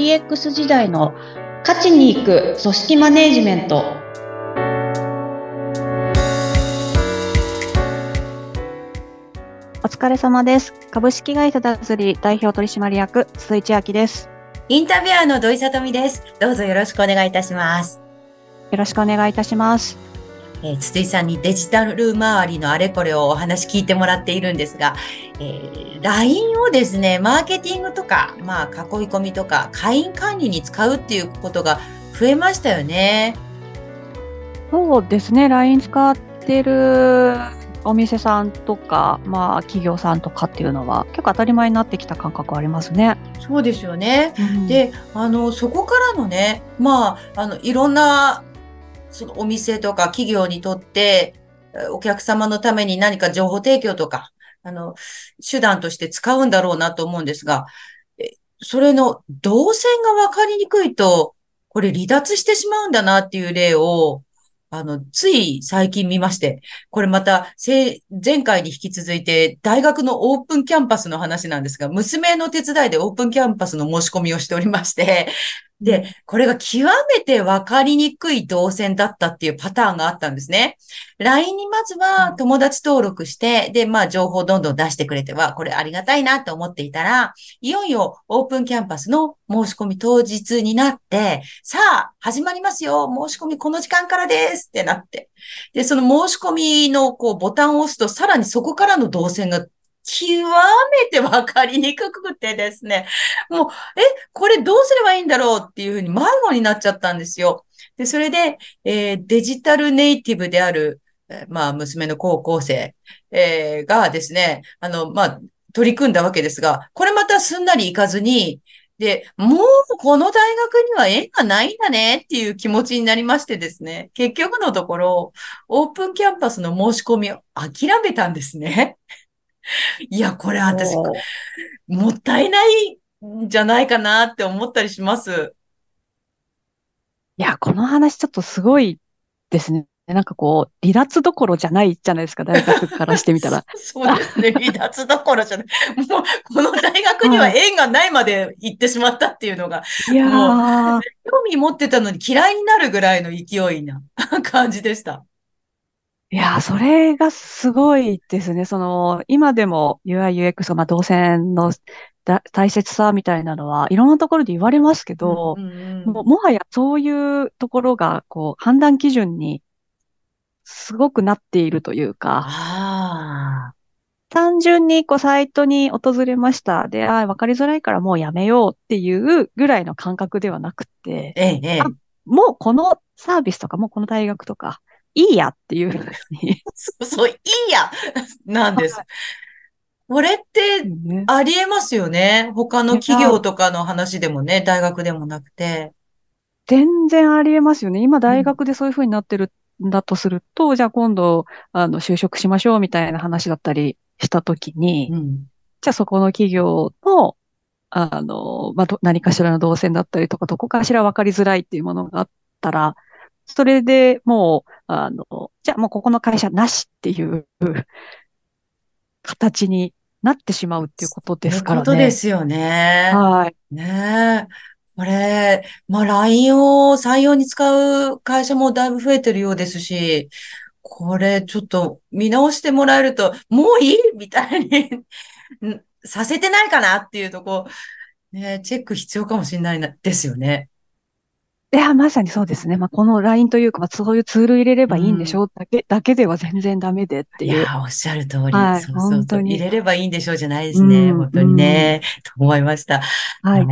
DX 時代の勝ちに行く組織マネジメント。お疲れ様です。株式会社ダズリ代表取締役鈴井千明です。インタビュアーの土井さとみです。どうぞよろしくお願いいたします。よろしくお願いいたしますえー、筒井さんにデジタル周りのあれこれをお話聞いてもらっているんですが、えー、LINE をですね、マーケティングとか、まあ、囲い込みとか、会員管理に使うっていうことが増えましたよね。そうですね、LINE 使ってるお店さんとか、まあ、企業さんとかっていうのは結構当たり前になってきた感覚ありますね。そうですよね。うん、で、あの、そこからのね、まあ、あの、いろんなそのお店とか企業にとって、お客様のために何か情報提供とか、あの、手段として使うんだろうなと思うんですが、それの動線がわかりにくいと、これ離脱してしまうんだなっていう例を、あの、つい最近見まして、これまた、前回に引き続いて、大学のオープンキャンパスの話なんですが、娘の手伝いでオープンキャンパスの申し込みをしておりまして、で、これが極めて分かりにくい動線だったっていうパターンがあったんですね。LINE にまずは友達登録して、で、まあ情報どんどん出してくれては、これありがたいなと思っていたら、いよいよオープンキャンパスの申し込み当日になって、さあ、始まりますよ申し込みこの時間からですってなって。で、その申し込みのこうボタンを押すと、さらにそこからの動線が極めてわかりにくくてですね、もう、え、これどうすればいいんだろうっていうふうに迷子になっちゃったんですよ。で、それで、えー、デジタルネイティブである、まあ、娘の高校生、えー、がですね、あの、まあ、取り組んだわけですが、これまたすんなりいかずに、で、もうこの大学には縁がないんだねっていう気持ちになりましてですね、結局のところ、オープンキャンパスの申し込みを諦めたんですね。いや、これ私、もったいないんじゃないかなって思ったりします。いや、この話ちょっとすごいですね。なんかこう、離脱どころじゃないじゃないですか、大学からしてみたら。そうですね、離脱どころじゃない。もう、この大学には縁がないまで行ってしまったっていうのが、いやー。興味持ってたのに嫌いになるぐらいの勢いな感じでした。いや、それがすごいですね。その、今でも UI、UX まあ、動線の大切さみたいなのは、いろんなところで言われますけど、うんうんももはやそういうところが、こう、判断基準にすごくなっているというか、単純にこうサイトに訪れました。で、ああ、わかりづらいからもうやめようっていうぐらいの感覚ではなくて、ええ、もうこのサービスとか、もうこの大学とか、いいやっていう。そう そう、いいや なんです。これってありえますよね。他の企業とかの話でもね、大学でもなくて。全然ありえますよね。今大学でそういうふうになってるんだとすると、うん、じゃあ今度、あの、就職しましょうみたいな話だったりしたときに、うん、じゃあそこの企業の、あの、まあ、何かしらの動線だったりとか、どこかしら分かりづらいっていうものがあったら、それでもう、あの、じゃあもうここの会社なしっていう 形になってしまうっていうことですからね。そういうことですよね。はい。ねえ。これ、まあ LINE を採用に使う会社もだいぶ増えてるようですし、これちょっと見直してもらえると、もういいみたいに させてないかなっていうとこ、ね、チェック必要かもしれないな、ですよね。いや、まさにそうですね。まあ、この LINE というか、まあ、そういうツール入れればいいんでしょう、だけ、だけでは全然ダメでっていう。いや、おっしゃる通り。はい、そうそうそう。入れればいいんでしょうじゃないですね。本当にね。と思いました。はい。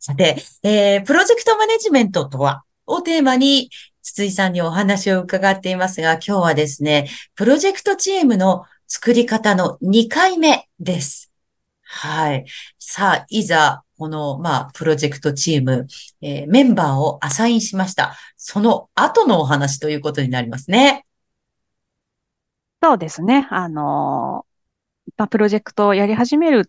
さて、えー、プロジェクトマネジメントとはをテーマに、筒井さんにお話を伺っていますが、今日はですね、プロジェクトチームの作り方の2回目です。はい。さあ、いざ、この、まあ、プロジェクトチーム、えー、メンバーをアサインしました。その後のお話ということになりますね。そうですね。あのまあ、プロジェクトをやり始める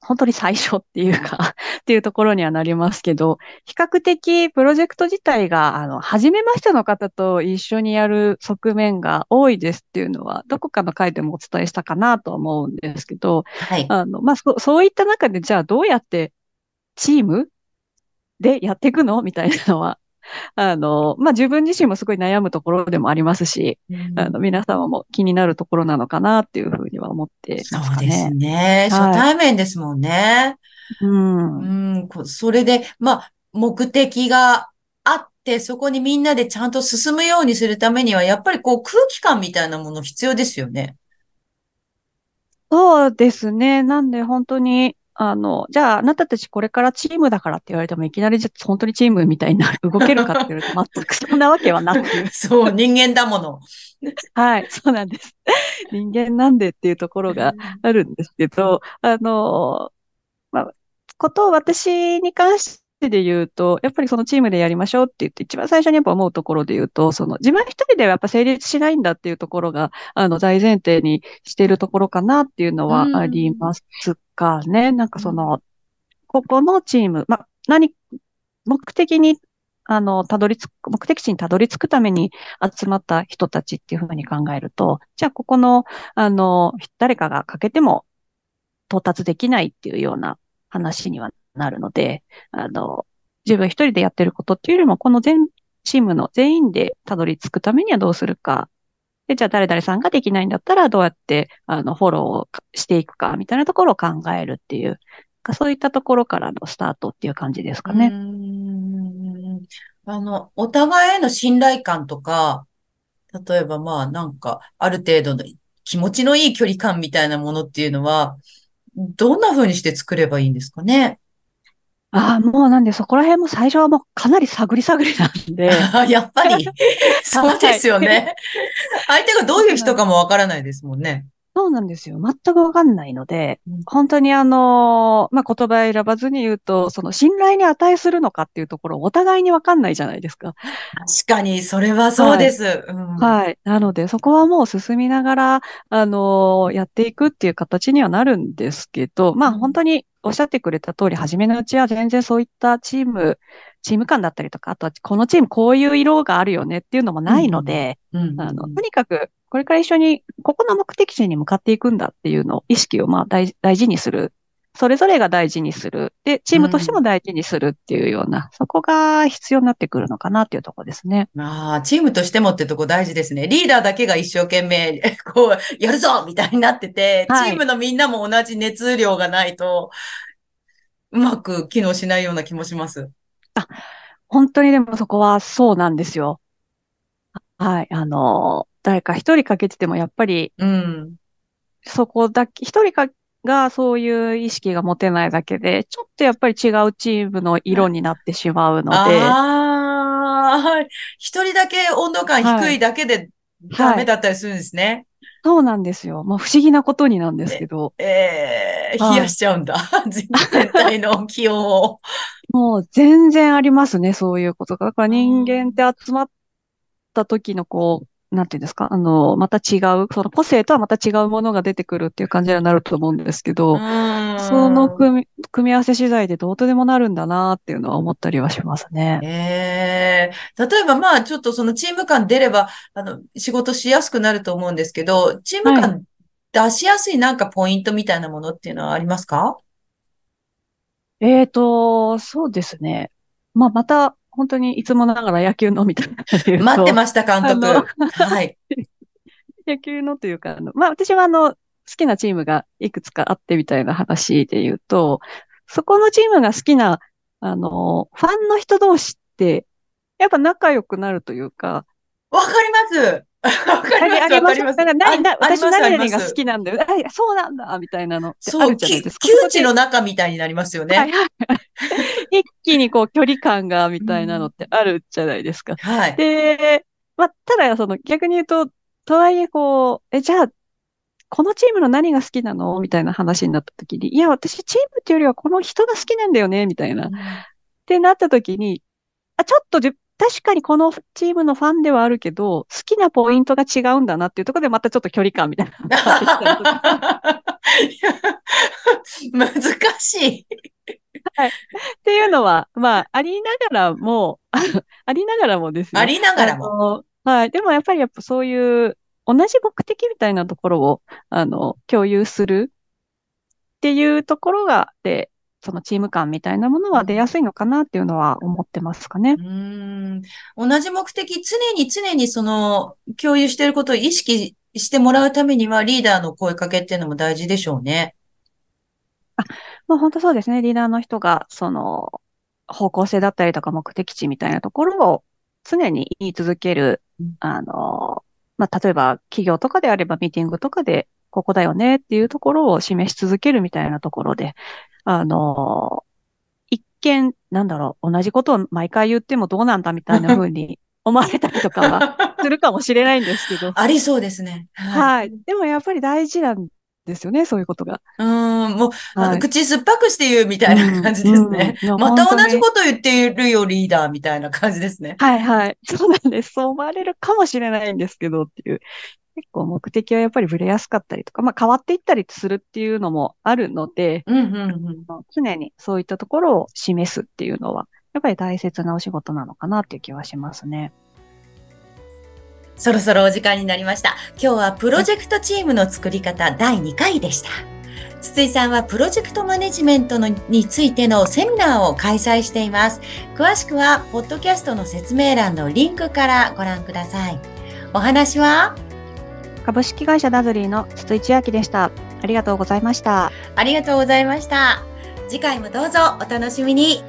本当に最初っていうか っていうところにはなりますけど、比較的プロジェクト自体が、あの、初めましての方と一緒にやる側面が多いですっていうのは、どこかの回でもお伝えしたかなと思うんですけど、はい。あの、まあ、そそういった中で、じゃあどうやってチーム？でやっていくの？みたいなのは、あの、まあ、自分自身もすごい悩むところでもありますし、うん、あの、皆様も気になるところなのかなっていうふうには思ってますかね。そうですね。初対面ですもんね。うん。うん、それで、まあ、目的があって、そこにみんなでちゃんと進むようにするためには、やっぱりこう空気感みたいなもの必要ですよね。そうですね。なんで本当に、あの、じゃああなたたちこれからチームだからって言われてもいきなりじゃ本当にチームみたいにな 動けるかって言われると全くそんなわけはなく。そう、人間だもの。はい、そうなんです。人間なんでっていうところがあるんですけど、あの、まあ、ことを私に関してで言うと、やっぱりそのチームでやりましょうって言って、一番最初にやっぱ思うところで言うと、その自分一人ではやっぱ成立しないんだっていうところが、あの、大前提にしているところかなっていうのはありますかね。んなんかその、ここのチーム、まあ、何、目的に、あの、たどり着く、目的地にたどり着くために集まった人たちっていうふうに考えると、じゃあここの、あの、誰かが欠けても到達できないっていうような話にはなるので、あの、自分一人でやってることっていうよりも、この全チームの全員でたどり着くためにはどうするか。で、じゃあ誰々さんができないんだったらどうやって、あの、フォローをしていくか、みたいなところを考えるっていう、そういったところからのスタートっていう感じですかね。あの、お互いへの信頼感とか、例えばまあなんか、ある程度の気持ちのいい距離感みたいなものっていうのは、どんな風にして作ればいいんですかね？ああ、もうなんでそこら辺も最初はもうかなり探り探りなんで。やっぱり、そうですよね。相手がどういう人かもわからないですもんね。そうなんですよ。全くわかんないので、本当にあの、まあ、言葉選ばずに言うと、その信頼に値するのかっていうところお互いにわかんないじゃないですか。確かに、それはそうです。はい。うん、はい、なので、そこはもう進みながら、あの、やっていくっていう形にはなるんですけど、まあ、本当におっしゃってくれた通り、初めのうちは全然そういったチーム、チーム感だったりとか、あとはこのチームこういう色があるよねっていうのもないので、あの、とにかくこれから一緒にここの目的地に向かっていくんだっていうのを意識をまあ大大事にする。それぞれが大事にする。で、チームとしても大事にするっていうような、うん、そこが必要になってくるのかなっていうところですね。ああ、チームとしてもってとこ大事ですね。リーダーだけが一生懸命、こう、やるぞみたいになってて、はい、チームのみんなも同じ熱量がないと、うまく機能しないような気もします。あ、本当にでもそこはそうなんですよ。はい。あの、誰か一人かけててもやっぱり、うん、そこだけ、一人かがそういう意識が持てないだけで、ちょっとやっぱり違うチームの色になってしまうので。ああ、一人だけ温度感低いだけでダメだったりするんですね。はいはいそうなんですよ。まあ不思議なことになんですけど。ええー、冷やしちゃうんだ。全体の気温を。もう全然ありますね、そういうことが。だから人間って集まった時のこう、なんていうんですか？あの、また違う、その個性とはまた違うものが出てくるっていう感じになると思うんですけど、その組み組み合わせ次第でどうとでもなるんだなっていうのは思ったりはしますね。ええー、例えばまあちょっとそのチーム感出れば、あの、仕事しやすくなると思うんですけど、チーム感出しやすいなんかポイントみたいなものっていうのはありますか、ええーと、そうですね。まあまた、本当にいつもながら野球のみたいな待ってました、監督。はい。野球のというか、あの、まあ私はあの、好きなチームがいくつかあってみたいな話で言うと、そこのチームが好きな、あの、ファンの人同士って、やっぱ仲良くなるというか。わかりますわかります。あります。だから何、な私何々が好きなんだよ。あ、そうなんだ、みたいなのってあるじゃないですか。窮地の中みたいになりますよね。はいはい、一気にこう距離感が、みたいなのってあるじゃないですか。はい。で、まあ、ただ、その逆に言うと、とはいえこう、え、じゃあ、このチームの何が好きなのみたいな話になった時に、いや、私チームっていうよりはこの人が好きなんだよね、みたいな。うん、ってなった時に、あ、ちょっと確かにこのチームのファンではあるけど、好きなポイントが違うんだなっていうところでまたちょっと距離感みたいな。難しい。はい。っていうのは、まあ、ありながらも、ありながらもですね。ありながらも。はい。でもやっぱりやっぱそういう同じ目的みたいなところを、あの、共有するっていうところが、で、そのチーム感みたいなものは出やすいのかなっていうのは思ってますかね。うん同じ目的、常に常にその共有していることを意識してもらうためにはリーダーの声かけっていうのも大事でしょうね。あ、まあ本当そうですね。リーダーの人が、その、方向性だったりとか目的地みたいなところを常に言い続ける、あの、まあ例えば企業とかであればミーティングとかで、ここだよねっていうところを示し続けるみたいなところで、あの、一見、なんだろう、同じことを毎回言ってもどうなんだみたいな風に 思われたりとかはするかもしれないんですけど。ありそうですね。はい。でもやっぱり大事なんですよね、そういうことが。うん、もう、はい、口酸っぱくして言うみたいな感じですね。うんうん、また同じこと言っているよ、リーダーみたいな感じですね。はいはい。そうなんです。そう思われるかもしれないんですけどっていう。結構目的はやっぱりぶれやすかったりとか、まあ変わっていったりするっていうのもあるので、うんうんうん、常にそういったところを示すっていうのは、やっぱり大切なお仕事なのかなっていう気はしますね。そろそろお時間になりました。今日はプロジェクトチームの作り方第2回でした。筒井さんはプロジェクトマネジメントのについてのセミナーを開催しています。詳しくは、ポッドキャストの説明欄のリンクからご覧ください。お話は？株式会社ダズリーの筒井千明でした。ありがとうございました。ありがとうございました。次回もどうぞお楽しみに。